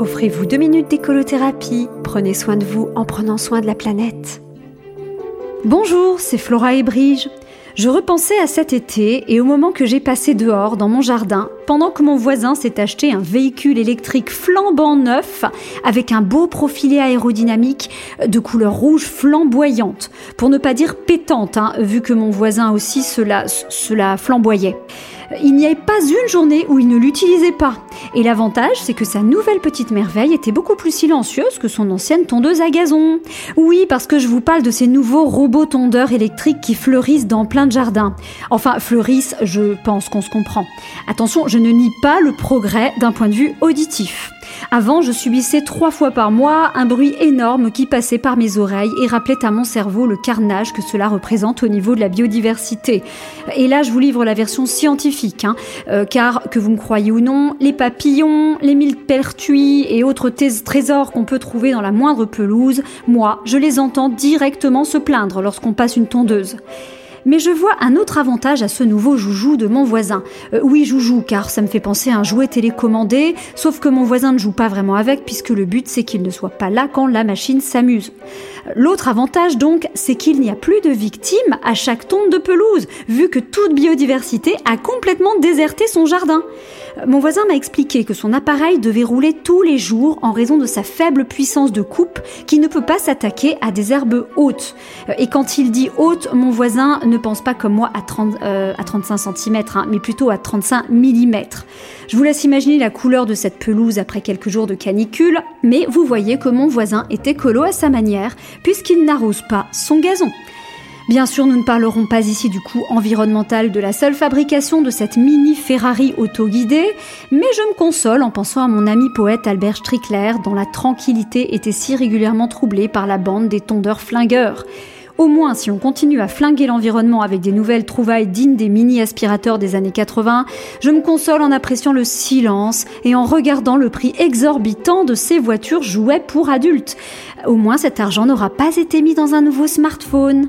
Offrez-vous deux minutes d'écolothérapie. Prenez soin de vous en prenant soin de la planète. Bonjour, c'est Flora et Brige. Je repensais à cet été et au moment que j'ai passé dehors dans mon jardin, pendant que mon voisin s'est acheté un véhicule électrique flambant neuf avec un beau profilé aérodynamique de couleur rouge flamboyante, pour ne pas dire pétante, hein, vu que mon voisin aussi cela, cela flamboyait. Il n'y avait pas une journée où il ne l'utilisait pas. Et l'avantage, c'est que sa nouvelle petite merveille était beaucoup plus silencieuse que son ancienne tondeuse à gazon. Oui, parce que je vous parle de ces nouveaux robots tondeurs électriques qui fleurissent dans plein de jardins. Enfin, fleurissent, je pense qu'on se comprend. Attention, je ne nie pas le progrès d'un point de vue auditif. Avant, je subissais trois fois par mois un bruit énorme qui passait par mes oreilles et rappelait à mon cerveau le carnage que cela représente au niveau de la biodiversité. Et là, je vous livre la version scientifique, hein, euh, car que vous me croyez ou non, les papillons, les millepertuis et autres trésors qu'on peut trouver dans la moindre pelouse, moi, je les entends directement se plaindre lorsqu'on passe une tondeuse. Mais je vois un autre avantage à ce nouveau joujou de mon voisin. Euh, oui, joujou, car ça me fait penser à un jouet télécommandé, sauf que mon voisin ne joue pas vraiment avec, puisque le but c'est qu'il ne soit pas là quand la machine s'amuse. L'autre avantage donc, c'est qu'il n'y a plus de victimes à chaque tonde de pelouse, vu que toute biodiversité a complètement déserté son jardin. Mon voisin m'a expliqué que son appareil devait rouler tous les jours en raison de sa faible puissance de coupe qui ne peut pas s'attaquer à des herbes hautes. Et quand il dit haute, mon voisin ne pense pas comme moi à, 30, euh, à 35 cm, hein, mais plutôt à 35 mm. Je vous laisse imaginer la couleur de cette pelouse après quelques jours de canicule, mais vous voyez que mon voisin est écolo à sa manière, puisqu'il n'arrose pas son gazon. Bien sûr, nous ne parlerons pas ici du coût environnemental de la seule fabrication de cette mini Ferrari autoguidée, mais je me console en pensant à mon ami poète Albert Strickler, dont la tranquillité était si régulièrement troublée par la bande des tondeurs flingueurs. Au moins, si on continue à flinguer l'environnement avec des nouvelles trouvailles dignes des mini-aspirateurs des années 80, je me console en appréciant le silence et en regardant le prix exorbitant de ces voitures jouets pour adultes. Au moins, cet argent n'aura pas été mis dans un nouveau smartphone.